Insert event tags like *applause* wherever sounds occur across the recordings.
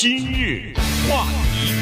今日话题，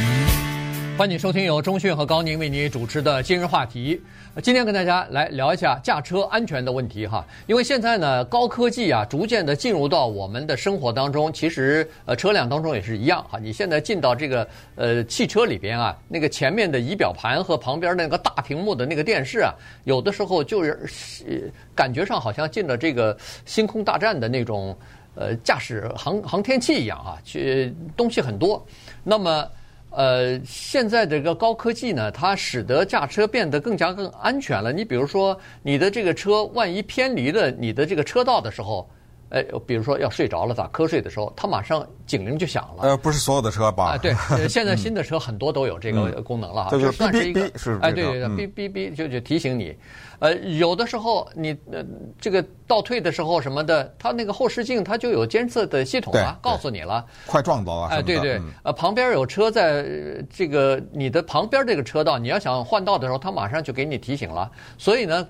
欢迎收听由中讯和高宁为你主持的今日话题。今天跟大家来聊一下驾车安全的问题哈，因为现在呢，高科技啊，逐渐的进入到我们的生活当中。其实呃，车辆当中也是一样哈。你现在进到这个呃汽车里边啊，那个前面的仪表盘和旁边那个大屏幕的那个电视啊，有的时候就是感觉上好像进了这个星空大战的那种。呃，驾驶航航天器一样啊，去东西很多。那么，呃，现在这个高科技呢，它使得驾车变得更加更安全了。你比如说，你的这个车万一偏离了你的这个车道的时候，呃，比如说要睡着了打瞌睡的时候，它马上警铃就响了。呃，不是所有的车吧？啊，对，*laughs* 现在新的车很多都有这个功能了哈。这算是一个，哎，对对对，哔哔哔就就提醒你。呃，有的时候你呃这个倒退的时候什么的，它那个后视镜它就有监测的系统啊，告诉你了，快撞到了。哎，对对，呃，旁边有车在这个你的旁边这个车道，你要想换道的时候，它马上就给你提醒了。所以呢，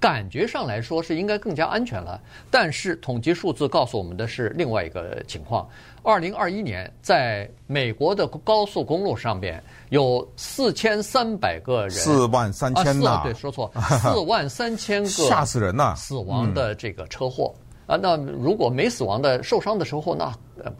感觉上来说是应该更加安全了。但是统计数字告诉我们的是另外一个情况。二零二一年，在美国的高速公路上边，有四千三百个人，四万三千呐、啊，对，说错，*laughs* 四万三千个，吓死人呐！死亡的这个车祸。啊，那如果没死亡的、受伤的时候，那呃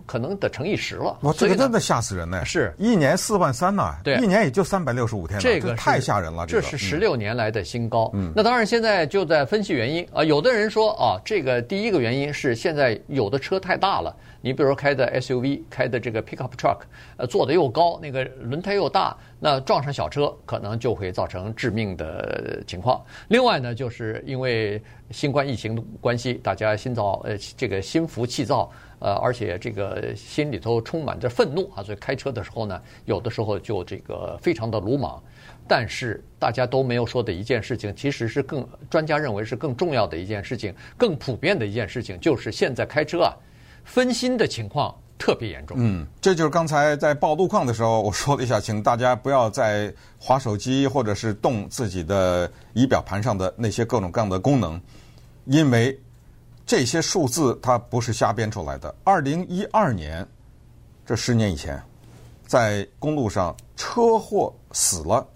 可能得乘以十了。哇，这个真的吓死人呢！是一年四万三呐，对，一年也就三百六十五天，这个太吓人了。这是十六年来的新高。嗯，那当然现在就在分析原因啊。有的人说啊，这个第一个原因是现在有的车太大了，你比如说开的 SUV，开的这个 pickup truck，呃，坐的又高，那个轮胎又大，那撞上小车可能就会造成致命的情况。另外呢，就是因为。新冠疫情的关系，大家心躁，呃，这个心浮气躁，呃，而且这个心里头充满着愤怒啊，所以开车的时候呢，有的时候就这个非常的鲁莽。但是大家都没有说的一件事情，其实是更专家认为是更重要的一件事情，更普遍的一件事情，就是现在开车啊，分心的情况特别严重。嗯，这就是刚才在报路况的时候我说了一下，请大家不要再划手机或者是动自己的仪表盘上的那些各种各样的功能。因为这些数字它不是瞎编出来的。二零一二年，这十年以前，在公路上车祸死了，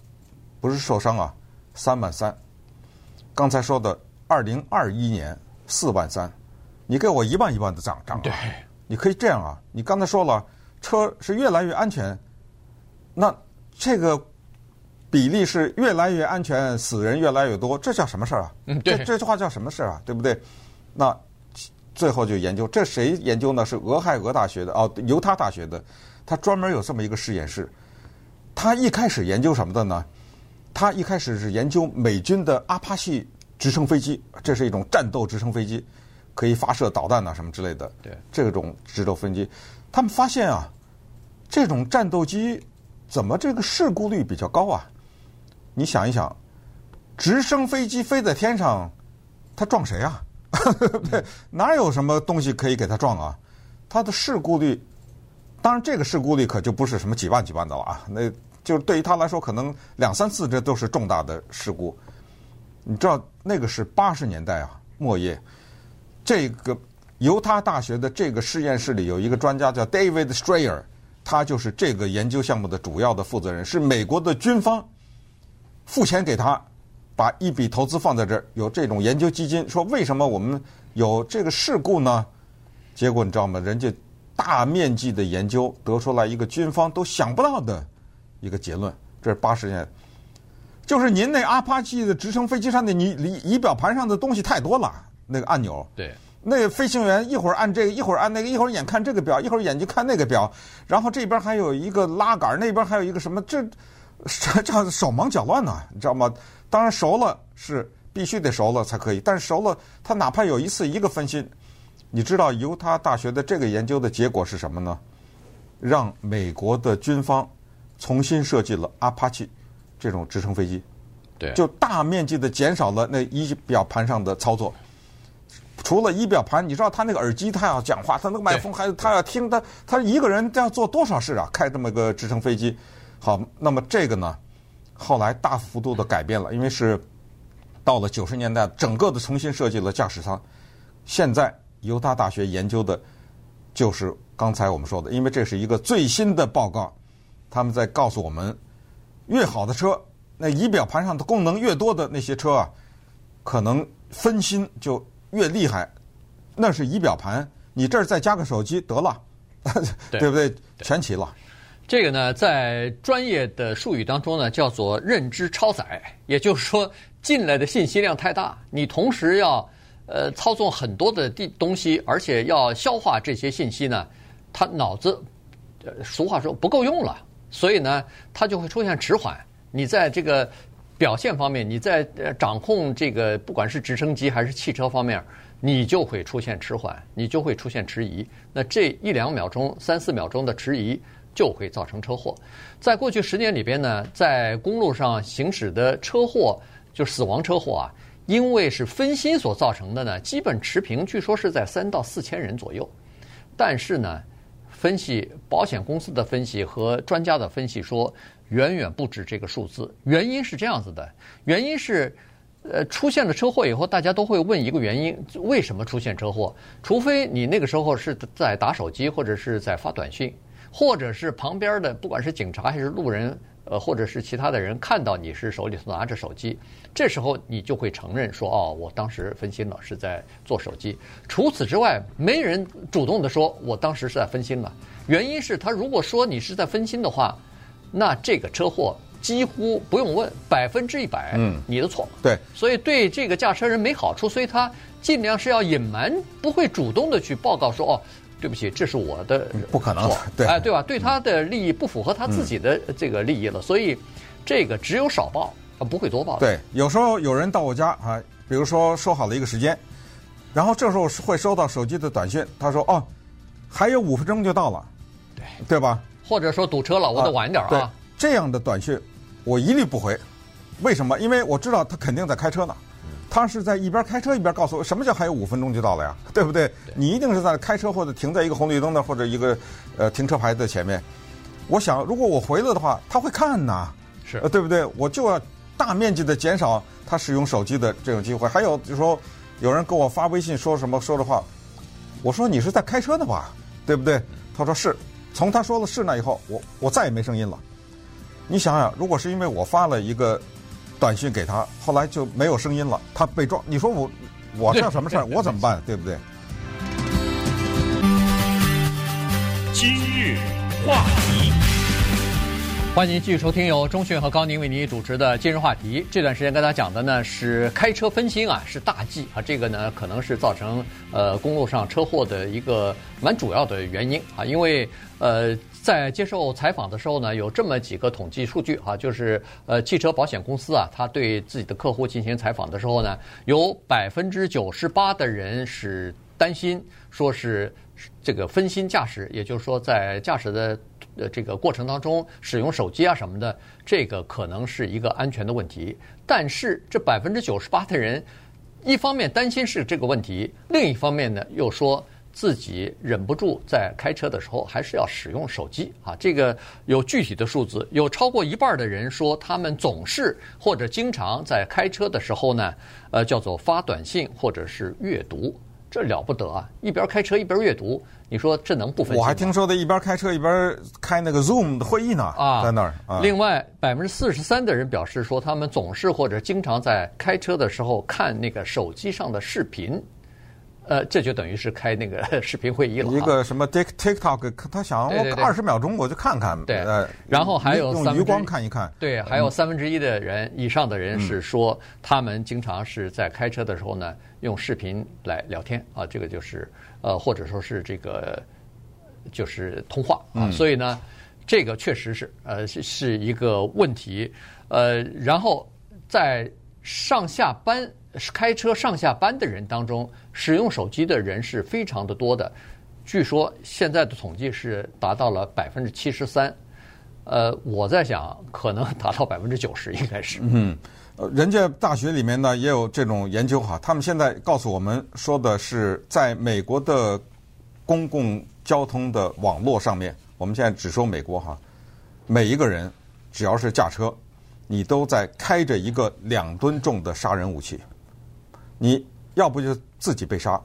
不是受伤啊，三万三。刚才说的二零二一年四万三，你给我一万一万的涨涨啊！对，你可以这样啊。你刚才说了，车是越来越安全，那这个。比例是越来越安全，死人越来越多，这叫什么事儿啊？嗯，对，这这句话叫什么事儿啊？对不对？那最后就研究，这谁研究呢？是俄亥俄大学的哦，犹他大学的，他专门有这么一个实验室。他一开始研究什么的呢？他一开始是研究美军的阿帕奇直升飞机，这是一种战斗直升飞机，可以发射导弹啊什么之类的。对，这种直斗飞机，他们发现啊，这种战斗机怎么这个事故率比较高啊？你想一想，直升飞机飞在天上，它撞谁啊？*laughs* 对，哪有什么东西可以给它撞啊？它的事故率，当然这个事故率可就不是什么几万几万的了啊，那就是对于他来说，可能两三次这都是重大的事故。你知道那个是八十年代啊，末叶，这个犹他大学的这个实验室里有一个专家叫 David Strayer，他就是这个研究项目的主要的负责人，是美国的军方。付钱给他，把一笔投资放在这儿，有这种研究基金，说为什么我们有这个事故呢？结果你知道吗？人家大面积的研究得出来一个军方都想不到的一个结论。这是八十年，就是您那阿帕奇的直升飞机上的你仪仪表盘上的东西太多了，那个按钮，对，那个飞行员一会儿按这个，一会儿按那个，一会儿眼看这个表，一会儿眼睛看那个表，然后这边还有一个拉杆，那边还有一个什么这。这这手忙脚乱呢，你知道吗？当然熟了是必须得熟了才可以，但是熟了，他哪怕有一次一个分心，你知道犹他大学的这个研究的结果是什么呢？让美国的军方重新设计了阿帕奇这种直升飞机，对，就大面积的减少了那仪表盘上的操作。除了仪表盘，你知道他那个耳机，他要讲话，他那个麦克风还他要听，他他一个人要做多少事啊？开这么个直升飞机。好，那么这个呢，后来大幅度的改变了，因为是到了九十年代，整个的重新设计了驾驶舱。现在犹他大学研究的就是刚才我们说的，因为这是一个最新的报告，他们在告诉我们，越好的车，那仪表盘上的功能越多的那些车啊，可能分心就越厉害。那是仪表盘，你这儿再加个手机得了，对，*laughs* 对不对？全齐了。这个呢，在专业的术语当中呢，叫做认知超载，也就是说，进来的信息量太大，你同时要呃操纵很多的地东西，而且要消化这些信息呢，他脑子，呃，俗话说不够用了，所以呢，他就会出现迟缓。你在这个表现方面，你在掌控这个不管是直升机还是汽车方面，你就会出现迟缓，你就会出现迟疑。那这一两秒钟、三四秒钟的迟疑。就会造成车祸。在过去十年里边呢，在公路上行驶的车祸，就死亡车祸啊，因为是分心所造成的呢，基本持平，据说是在三到四千人左右。但是呢，分析保险公司的分析和专家的分析说，远远不止这个数字。原因是这样子的，原因是，呃，出现了车祸以后，大家都会问一个原因：为什么出现车祸？除非你那个时候是在打手机或者是在发短信。或者是旁边的，不管是警察还是路人，呃，或者是其他的人看到你是手里头拿着手机，这时候你就会承认说，哦，我当时分心了，是在做手机。除此之外，没人主动的说我当时是在分心了。原因是他如果说你是在分心的话，那这个车祸几乎不用问，百分之一百，嗯，你的错。对，所以对这个驾车人没好处，所以他尽量是要隐瞒，不会主动的去报告说，哦。对不起，这是我的不可能，*laughs* 对，哎，对吧？对他的利益不符合他自己的这个利益了，所以这个只有少报，他不会多报。对，有时候有人到我家啊，比如说说好了一个时间，然后这时候会收到手机的短信，他说：“哦，还有五分钟就到了。”对，对吧？或者说堵车了，我得晚点啊。对，这样的短信我一律不回。为什么？因为我知道他肯定在开车呢。他是在一边开车一边告诉我，什么叫还有五分钟就到了呀？对不对？你一定是在开车或者停在一个红绿灯的或者一个呃停车牌的前面。我想，如果我回了的话，他会看呐，是，对不对？我就要大面积的减少他使用手机的这种机会。还有就是说，有人给我发微信说什么说的话，我说你是在开车的吧？对不对？他说是。从他说了是那以后，我我再也没声音了。你想想，如果是因为我发了一个。短信给他，后来就没有声音了。他被撞，你说我我这什么事儿？*laughs* 我怎么办？对不对？今日话题，欢迎继续收听由中讯和高宁为您主持的今日话题。这段时间跟大家讲的呢是开车分心啊，是大忌啊。这个呢可能是造成呃公路上车祸的一个蛮主要的原因啊，因为呃。在接受采访的时候呢，有这么几个统计数据啊，就是呃，汽车保险公司啊，他对自己的客户进行采访的时候呢，有百分之九十八的人是担心，说是这个分心驾驶，也就是说在驾驶的呃这个过程当中使用手机啊什么的，这个可能是一个安全的问题。但是这百分之九十八的人，一方面担心是这个问题，另一方面呢又说。自己忍不住在开车的时候还是要使用手机啊，这个有具体的数字，有超过一半的人说他们总是或者经常在开车的时候呢，呃，叫做发短信或者是阅读，这了不得啊！一边开车一边阅读，你说这能不分心吗？我还听说的一边开车一边开那个 Zoom 的会议呢啊，在那儿。啊、另外，百分之四十三的人表示说他们总是或者经常在开车的时候看那个手机上的视频。呃，这就等于是开那个 *laughs* 视频会议了。一个什么 Tik TikTok，他想我二十秒钟我就看看。对，呃然后还有用余光看一看。对，还有三分之一的人以上的人是说，他们经常是在开车的时候呢，用视频来聊天啊，这个就是呃，或者说是这个就是通话啊。所以呢，这个确实是呃是一个问题。呃，然后在上下班。开车上下班的人当中，使用手机的人是非常的多的。据说现在的统计是达到了百分之七十三。呃，我在想，可能 *laughs* 达到百分之九十，应该是。嗯，人家大学里面呢也有这种研究哈，他们现在告诉我们说的是，在美国的公共交通的网络上面，我们现在只说美国哈，每一个人只要是驾车，你都在开着一个两吨重的杀人武器。你要不就自己被杀，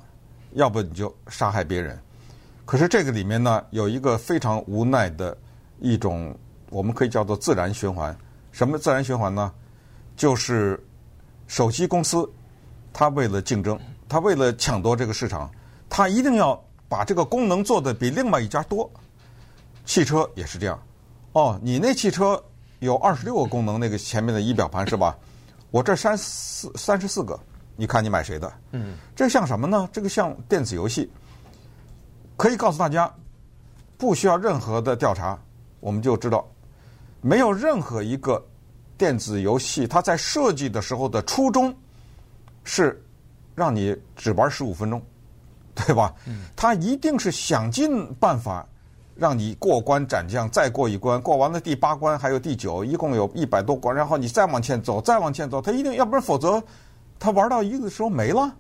要不你就杀害别人。可是这个里面呢，有一个非常无奈的一种，我们可以叫做自然循环。什么自然循环呢？就是手机公司，它为了竞争，它为了抢夺这个市场，它一定要把这个功能做得比另外一家多。汽车也是这样。哦，你那汽车有二十六个功能，那个前面的仪表盘是吧？我这三四三十四个，你看你买谁的？嗯，这像什么呢？这个像电子游戏。可以告诉大家，不需要任何的调查，我们就知道，没有任何一个电子游戏，它在设计的时候的初衷是让你只玩十五分钟，对吧？它一定是想尽办法让你过关斩将，再过一关，过完了第八关，还有第九，一共有一百多关，然后你再往前走，再往前走，它一定要不然否则，他玩到一个时候没了，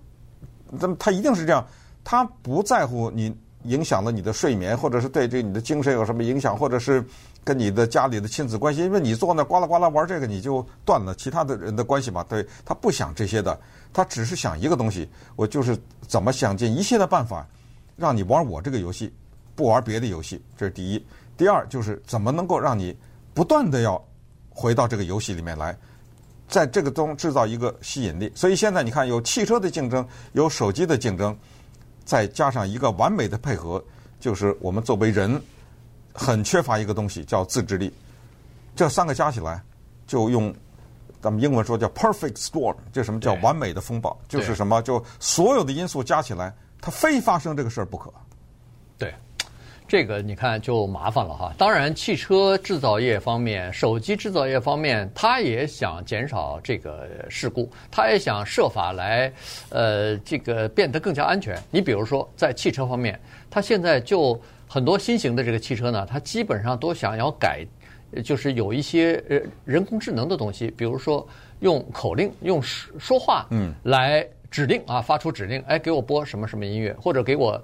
那么它一定是这样，他不在乎你。影响了你的睡眠，或者是对这你的精神有什么影响，或者是跟你的家里的亲子关系，因为你坐那呱啦呱啦玩这个，你就断了其他的人的关系嘛。对，他不想这些的，他只是想一个东西，我就是怎么想尽一切的办法，让你玩我这个游戏，不玩别的游戏。这是第一。第二就是怎么能够让你不断的要回到这个游戏里面来，在这个中制造一个吸引力。所以现在你看，有汽车的竞争，有手机的竞争。再加上一个完美的配合，就是我们作为人很缺乏一个东西，叫自制力。这三个加起来，就用咱们英文说叫 perfect storm，这什么叫完美的风暴？就是什么？就所有的因素加起来，它非发生这个事儿不可。对。这个你看就麻烦了哈。当然，汽车制造业方面、手机制造业方面，他也想减少这个事故，他也想设法来，呃，这个变得更加安全。你比如说，在汽车方面，他现在就很多新型的这个汽车呢，它基本上都想要改，就是有一些呃人工智能的东西，比如说用口令、用说说话，嗯，来指令啊，发出指令，哎，给我播什么什么音乐，或者给我。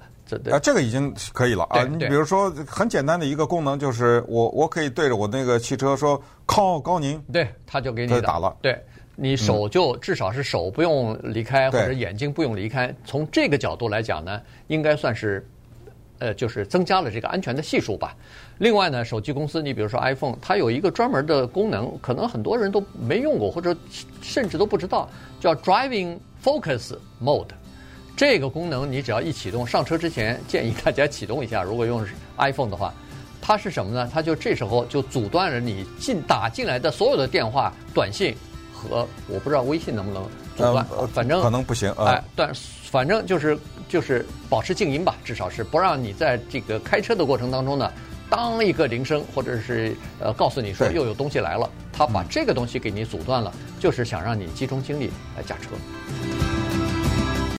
啊，这个已经可以了啊！你比如说，很简单的一个功能就是我，我我可以对着我那个汽车说 “call 高宁”，对，他就给你打了。对，你手就至少是手不用离开，或者眼睛不用离开。从这个角度来讲呢，应该算是，呃，就是增加了这个安全的系数吧。另外呢，手机公司，你比如说 iPhone，它有一个专门的功能，可能很多人都没用过，或者甚至都不知道，叫 Driving Focus Mode。这个功能你只要一启动，上车之前建议大家启动一下。如果用 iPhone 的话，它是什么呢？它就这时候就阻断了你进打进来的所有的电话、短信和我不知道微信能不能阻断，呃、反正可能不行。呃、哎，但反正就是就是保持静音吧，至少是不让你在这个开车的过程当中呢，当一个铃声或者是呃告诉你说又有东西来了，它把这个东西给你阻断了，就是想让你集中精力来驾车。